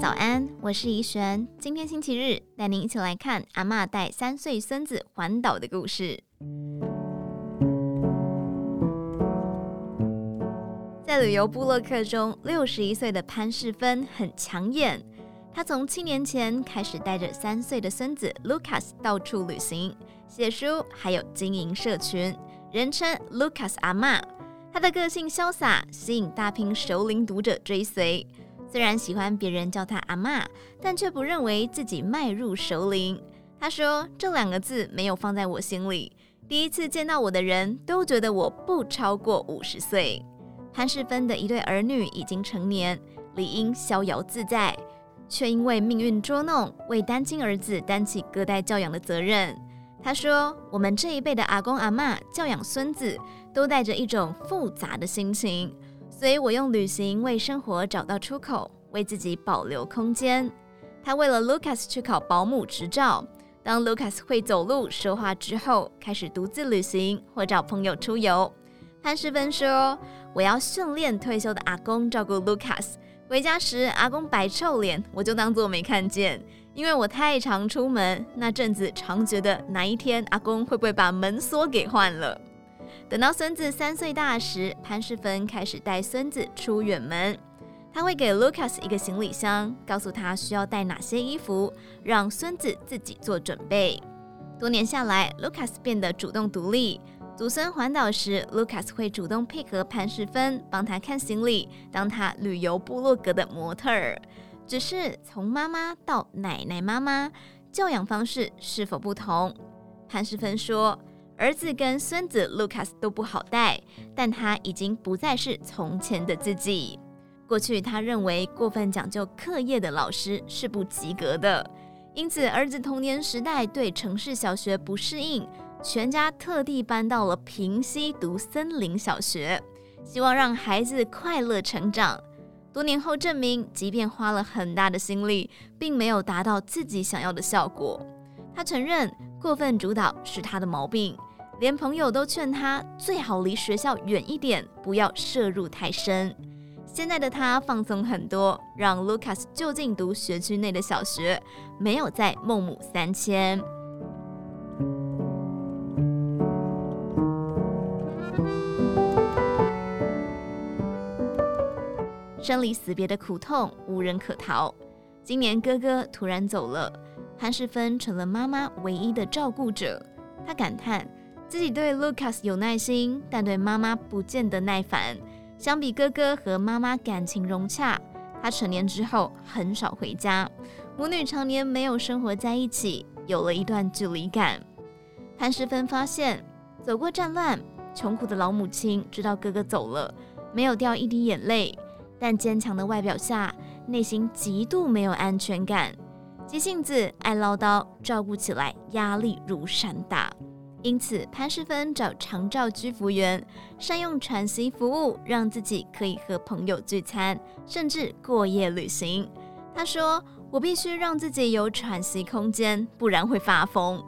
早安，我是怡璇。今天星期日，带您一起来看阿嬷带三岁孙子环岛的故事。在旅游部落客中，六十一岁的潘世芬很抢眼。他从七年前开始带着三岁的孙子 Lucas 到处旅行、写书，还有经营社群，人称 Lucas 阿嬷。他的个性潇洒，吸引大批熟龄读者追随。虽然喜欢别人叫他阿嬷，但却不认为自己迈入熟龄。他说：“这两个字没有放在我心里。第一次见到我的人都觉得我不超过五十岁。”潘世芬的一对儿女已经成年，理应逍遥自在，却因为命运捉弄，为单亲儿子担起隔代教养的责任。他说：“我们这一辈的阿公阿嬷教养孙子，都带着一种复杂的心情。”所以我用旅行为生活找到出口，为自己保留空间。他为了 Lucas 去考保姆执照。当 Lucas 会走路、说话之后，开始独自旅行或找朋友出游。潘世芬说：“我要训练退休的阿公照顾 Lucas。回家时，阿公摆臭脸，我就当作没看见，因为我太常出门。那阵子常觉得哪一天阿公会不会把门锁给换了。”等到孙子三岁大时，潘世芬开始带孙子出远门。他会给 Lucas 一个行李箱，告诉他需要带哪些衣服，让孙子自己做准备。多年下来，Lucas 变得主动独立。祖孙环岛时，Lucas 会主动配合潘世芬，帮他看行李，当他旅游部落格的模特儿。只是从妈妈到奶奶妈妈，教养方式是否不同？潘世芬说。儿子跟孙子 Lucas 都不好带，但他已经不再是从前的自己。过去他认为过分讲究课业的老师是不及格的，因此儿子童年时代对城市小学不适应，全家特地搬到了平溪读森林小学，希望让孩子快乐成长。多年后证明，即便花了很大的心力，并没有达到自己想要的效果。他承认过分主导是他的毛病。连朋友都劝他最好离学校远一点，不要涉入太深。现在的他放松很多，让 Lucas 就近读学区内的小学，没有在孟母三迁。生离死别的苦痛无人可逃。今年哥哥突然走了，潘世芬成了妈妈唯一的照顾者。她感叹。自己对 Lucas 有耐心，但对妈妈不见得耐烦。相比哥哥和妈妈感情融洽，他成年之后很少回家，母女常年没有生活在一起，有了一段距离感。潘世芬发现，走过战乱、穷苦的老母亲知道哥哥走了，没有掉一滴眼泪，但坚强的外表下，内心极度没有安全感，急性子、爱唠叨，照顾起来压力如山大。因此，潘世芬找长照居服员，善用喘息服务，让自己可以和朋友聚餐，甚至过夜旅行。他说：“我必须让自己有喘息空间，不然会发疯。”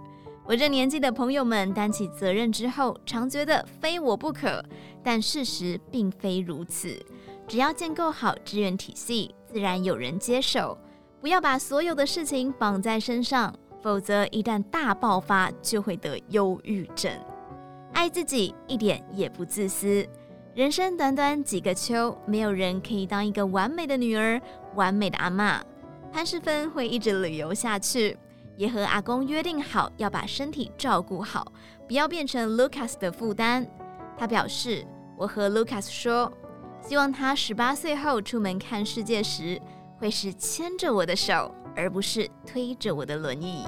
我这年纪的朋友们担起责任之后，常觉得非我不可，但事实并非如此。只要建构好支援体系，自然有人接手。不要把所有的事情绑在身上。否则，一旦大爆发，就会得忧郁症。爱自己一点也不自私。人生短短几个秋，没有人可以当一个完美的女儿、完美的阿嬷。潘世芬会一直旅游下去，也和阿公约定好要把身体照顾好，不要变成 Lucas 的负担。他表示：“我和 Lucas 说，希望他十八岁后出门看世界时，会是牵着我的手。”而不是推着我的轮椅。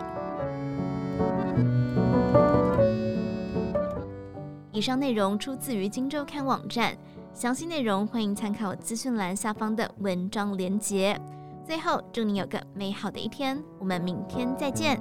以上内容出自于《荆州刊》网站，详细内容欢迎参考资讯栏下方的文章连接。最后，祝你有个美好的一天，我们明天再见。